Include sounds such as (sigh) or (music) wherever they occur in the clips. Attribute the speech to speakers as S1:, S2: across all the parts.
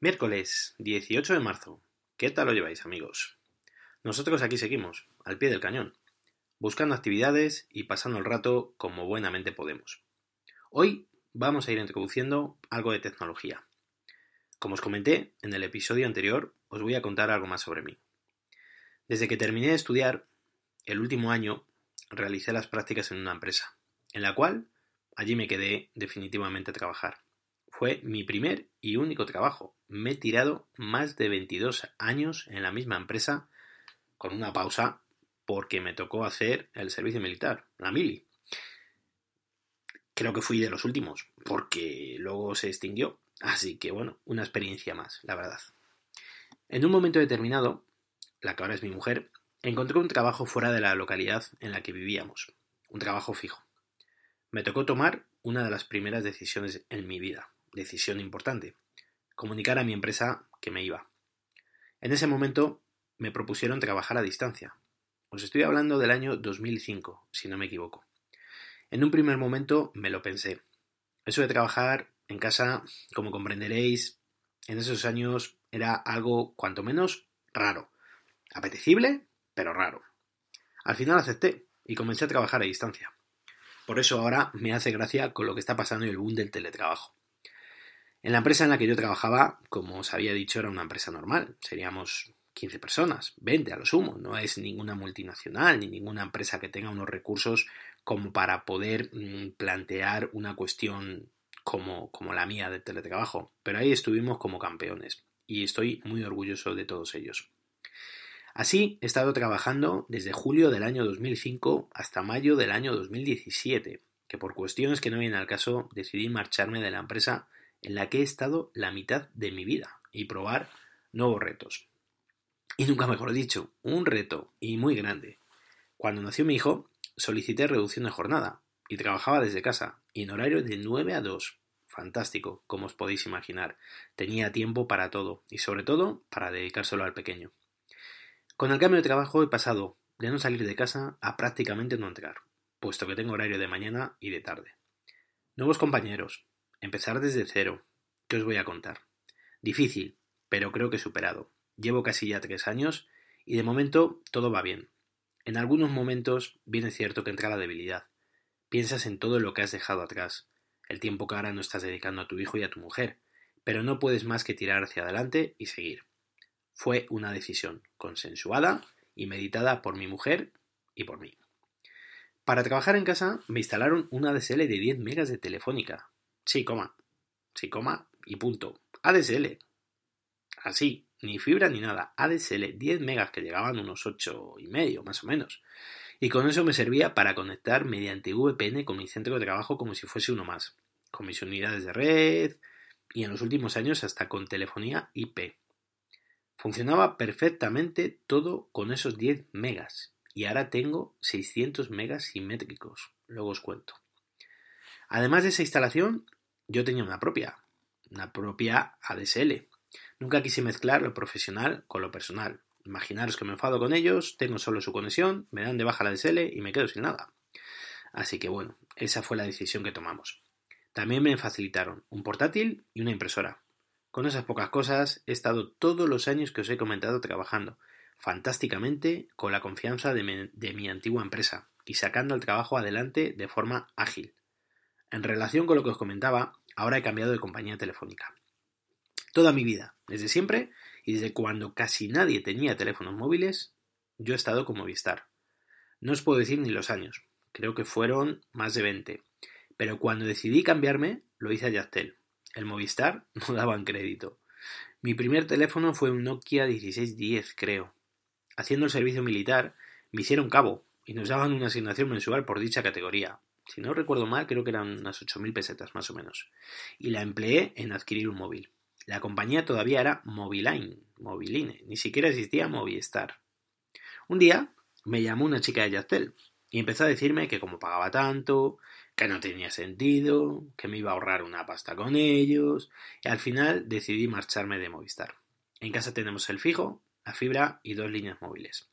S1: Miércoles 18 de marzo. ¿Qué tal lo lleváis, amigos? Nosotros aquí seguimos, al pie del cañón, buscando actividades y pasando el rato como buenamente podemos. Hoy vamos a ir introduciendo algo de tecnología. Como os comenté en el episodio anterior, os voy a contar algo más sobre mí. Desde que terminé de estudiar, el último año realicé las prácticas en una empresa, en la cual allí me quedé definitivamente a trabajar. Fue mi primer y único trabajo. Me he tirado más de 22 años en la misma empresa, con una pausa porque me tocó hacer el servicio militar, la mili. Creo que fui de los últimos, porque luego se extinguió. Así que bueno, una experiencia más, la verdad. En un momento determinado, la que ahora es mi mujer, encontré un trabajo fuera de la localidad en la que vivíamos, un trabajo fijo. Me tocó tomar una de las primeras decisiones en mi vida, decisión importante, comunicar a mi empresa que me iba. En ese momento me propusieron trabajar a distancia. Os estoy hablando del año 2005, si no me equivoco. En un primer momento me lo pensé. Eso de trabajar en casa, como comprenderéis, en esos años era algo cuanto menos raro. Apetecible, pero raro. Al final acepté y comencé a trabajar a distancia. Por eso ahora me hace gracia con lo que está pasando en el boom del teletrabajo. En la empresa en la que yo trabajaba, como os había dicho, era una empresa normal. Seríamos 15 personas, 20 a lo sumo. No es ninguna multinacional ni ninguna empresa que tenga unos recursos como para poder mm, plantear una cuestión como, como la mía de teletrabajo. Pero ahí estuvimos como campeones y estoy muy orgulloso de todos ellos. Así he estado trabajando desde julio del año 2005 hasta mayo del año 2017, que por cuestiones que no vienen al caso decidí marcharme de la empresa en la que he estado la mitad de mi vida y probar nuevos retos. Y nunca mejor dicho, un reto y muy grande. Cuando nació mi hijo, solicité reducción de jornada y trabajaba desde casa, y en horario de 9 a 2. Fantástico, como os podéis imaginar. Tenía tiempo para todo, y sobre todo para dedicárselo al pequeño. Con el cambio de trabajo he pasado de no salir de casa a prácticamente no entrar, puesto que tengo horario de mañana y de tarde. Nuevos compañeros, Empezar desde cero. ¿Qué os voy a contar? Difícil, pero creo que superado. Llevo casi ya tres años y de momento todo va bien. En algunos momentos viene cierto que entra la debilidad. Piensas en todo lo que has dejado atrás, el tiempo que ahora no estás dedicando a tu hijo y a tu mujer, pero no puedes más que tirar hacia adelante y seguir. Fue una decisión consensuada y meditada por mi mujer y por mí. Para trabajar en casa me instalaron una DSL de 10 megas de telefónica, Sí, coma. Sí, coma y punto. ADSL. Así, ni fibra ni nada. ADSL, 10 megas que llegaban unos 8 y medio, más o menos. Y con eso me servía para conectar mediante VPN con mi centro de trabajo como si fuese uno más, con mis unidades de red y en los últimos años hasta con telefonía IP. Funcionaba perfectamente todo con esos 10 megas y ahora tengo 600 megas simétricos. Luego os cuento. Además de esa instalación, yo tenía una propia, una propia ADSL. Nunca quise mezclar lo profesional con lo personal. Imaginaros que me enfado con ellos, tengo solo su conexión, me dan de baja la ADSL y me quedo sin nada. Así que bueno, esa fue la decisión que tomamos. También me facilitaron un portátil y una impresora. Con esas pocas cosas he estado todos los años que os he comentado trabajando fantásticamente con la confianza de mi, de mi antigua empresa y sacando el trabajo adelante de forma ágil. En relación con lo que os comentaba, ahora he cambiado de compañía telefónica. Toda mi vida, desde siempre y desde cuando casi nadie tenía teléfonos móviles, yo he estado con Movistar. No os puedo decir ni los años, creo que fueron más de 20, pero cuando decidí cambiarme lo hice a Yastel. El Movistar (laughs) no daban crédito. Mi primer teléfono fue un Nokia 1610, creo. Haciendo el servicio militar, me hicieron cabo y nos daban una asignación mensual por dicha categoría, si no recuerdo mal, creo que eran unas 8.000 pesetas más o menos. Y la empleé en adquirir un móvil. La compañía todavía era Moviline, Moviline, ni siquiera existía Movistar. Un día me llamó una chica de Yastel y empezó a decirme que como pagaba tanto, que no tenía sentido, que me iba a ahorrar una pasta con ellos, y al final decidí marcharme de Movistar. En casa tenemos el fijo, la fibra y dos líneas móviles.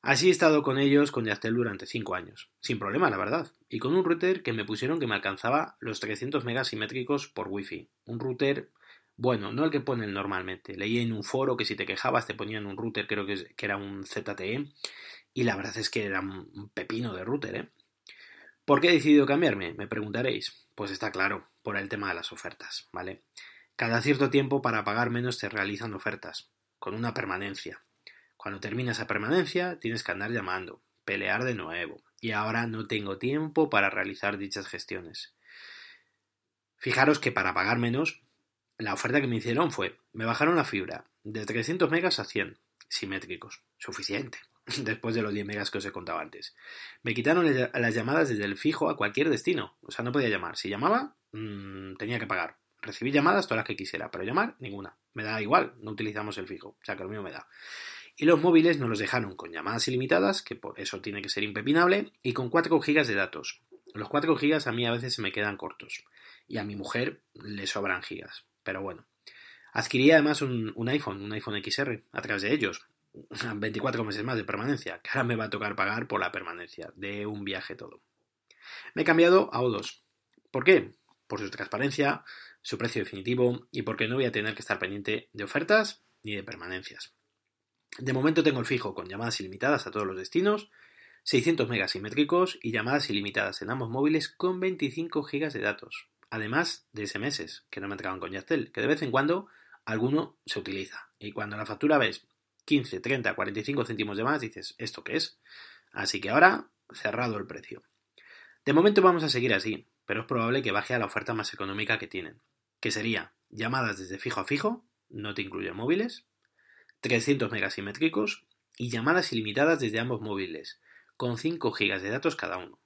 S1: Así he estado con ellos con Yastel durante 5 años, sin problema, la verdad, y con un router que me pusieron que me alcanzaba los 300 megas simétricos por wifi. Un router, bueno, no el que ponen normalmente. Leí en un foro que si te quejabas te ponían un router, creo que, era un ZTE, y la verdad es que era un pepino de router, ¿eh? ¿Por qué he decidido cambiarme? Me preguntaréis. Pues está claro, por el tema de las ofertas, ¿vale? Cada cierto tiempo para pagar menos te realizan ofertas, con una permanencia. Cuando termina esa permanencia, tienes que andar llamando, pelear de nuevo. Y ahora no tengo tiempo para realizar dichas gestiones. Fijaros que para pagar menos, la oferta que me hicieron fue, me bajaron la fibra de 300 megas a 100, simétricos, suficiente, (laughs) después de los 10 megas que os he contado antes. Me quitaron las llamadas desde el fijo a cualquier destino, o sea, no podía llamar. Si llamaba, mmm, tenía que pagar. Recibí llamadas todas las que quisiera, pero llamar, ninguna. Me da igual, no utilizamos el fijo, o sea que lo mío me da. Y los móviles nos los dejaron con llamadas ilimitadas, que por eso tiene que ser impepinable, y con 4 GB de datos. Los 4 GB a mí a veces se me quedan cortos. Y a mi mujer le sobran gigas. Pero bueno. Adquirí además un, iPhone, un iPhone XR, a través de ellos. (laughs) 24 meses más de permanencia, que ahora me va a tocar pagar por la permanencia de un viaje todo. Me he cambiado a O2. ¿Por qué? Por su transparencia, su precio definitivo y porque no voy a tener que estar pendiente de ofertas ni de permanencias. De momento tengo el fijo con llamadas ilimitadas a todos los destinos, 600 megas simétricos y llamadas ilimitadas en ambos móviles con 25 gigas de datos, además de SMS que no me entregaban con Yastel, que de vez en cuando alguno se utiliza. Y cuando la factura ves 15, 30, 45 céntimos de más, dices, ¿esto qué es? Así que ahora, cerrado el precio. De momento vamos a seguir así, pero es probable que baje a la oferta más económica que tienen, que sería llamadas desde fijo a fijo, no te incluyen móviles, 300 megasimétricos y llamadas ilimitadas desde ambos móviles, con 5 GB de datos cada uno.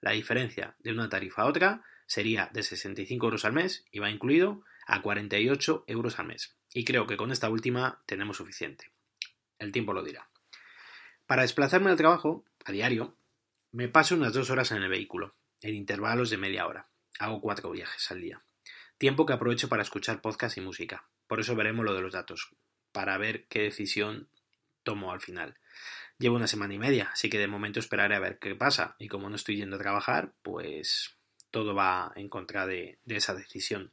S1: La diferencia de una tarifa a otra sería de 65 euros al mes, y va incluido, a 48 euros al mes. Y creo que con esta última tenemos suficiente. El tiempo lo dirá. Para desplazarme al trabajo, a diario, me paso unas dos horas en el vehículo, en intervalos de media hora. Hago cuatro viajes al día. Tiempo que aprovecho para escuchar podcast y música. Por eso veremos lo de los datos para ver qué decisión tomo al final. Llevo una semana y media, así que de momento esperaré a ver qué pasa. Y como no estoy yendo a trabajar, pues todo va en contra de, esa decisión.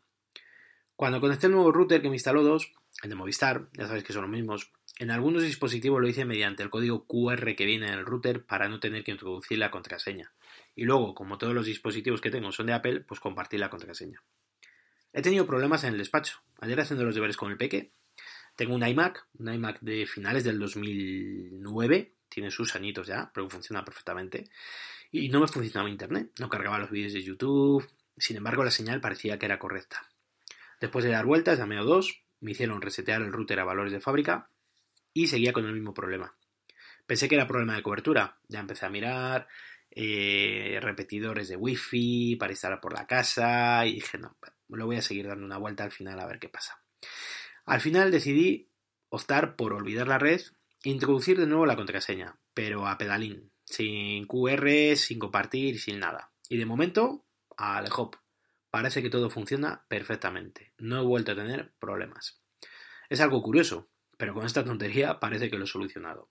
S1: Cuando conecté el nuevo router que me instaló dos, el de Movistar, ya sabéis que son los mismos, en algunos dispositivos lo hice mediante el código QR que viene en el router para no tener que introducir la contraseña. Y luego, como todos los dispositivos que tengo son de Apple, pues compartí la contraseña. He tenido problemas en el despacho. Ayer haciendo los deberes con el peque, tengo un iMac, un iMac de finales del 2009, tiene sus añitos ya, pero funciona perfectamente. Y no me funcionaba internet, no cargaba los vídeos de YouTube, sin embargo la señal parecía que era correcta. Después de dar vueltas, llamé a dos, me hicieron resetear el router a valores de fábrica y seguía con el mismo problema. Pensé que era problema de cobertura, ya empecé a mirar eh, repetidores de wifi para instalar por la casa y dije, no, lo voy a seguir dando una vuelta al final a ver qué pasa. Al final decidí optar por olvidar la red e introducir de nuevo la contraseña, pero a pedalín, sin QR, sin compartir, sin nada. Y de momento, al hop. Parece que todo funciona perfectamente. No he vuelto a tener problemas. Es algo curioso, pero con esta tontería parece que lo he solucionado.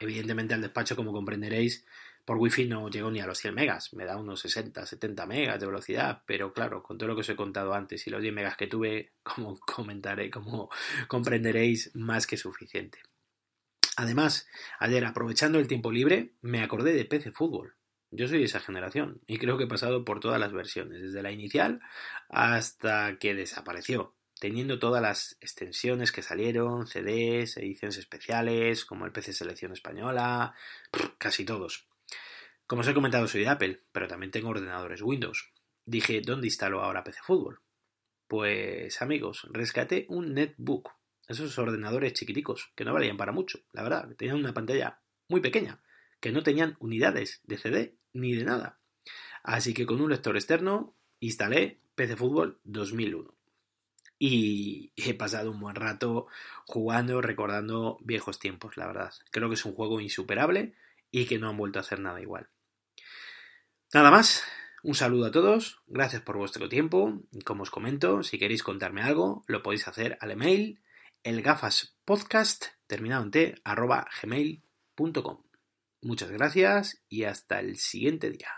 S1: Evidentemente al despacho, como comprenderéis, por wifi no llego ni a los 100 megas, me da unos 60, 70 megas de velocidad, pero claro, con todo lo que os he contado antes y los 10 megas que tuve, (laughs) como comentaré, como comprenderéis, más que suficiente. Además, ayer aprovechando el tiempo libre, me acordé de PC Fútbol. Yo soy de esa generación y creo que he pasado por todas las versiones, desde la inicial hasta que desapareció, teniendo todas las extensiones que salieron, CDs, ediciones especiales, como el PC Selección Española, casi todos. Como os he comentado, soy de Apple, pero también tengo ordenadores Windows. Dije, ¿dónde instalo ahora PC Fútbol? Pues amigos, rescaté un netbook. Esos ordenadores chiquiticos, que no valían para mucho, la verdad, tenían una pantalla muy pequeña, que no tenían unidades de CD ni de nada. Así que con un lector externo instalé PC Fútbol 2001. y he pasado un buen rato jugando, recordando viejos tiempos, la verdad. Creo que es un juego insuperable y que no han vuelto a hacer nada igual. Nada más, un saludo a todos, gracias por vuestro tiempo. Como os comento, si queréis contarme algo, lo podéis hacer al email elgafaspodcast terminado en t gmail.com. Muchas gracias y hasta el siguiente día.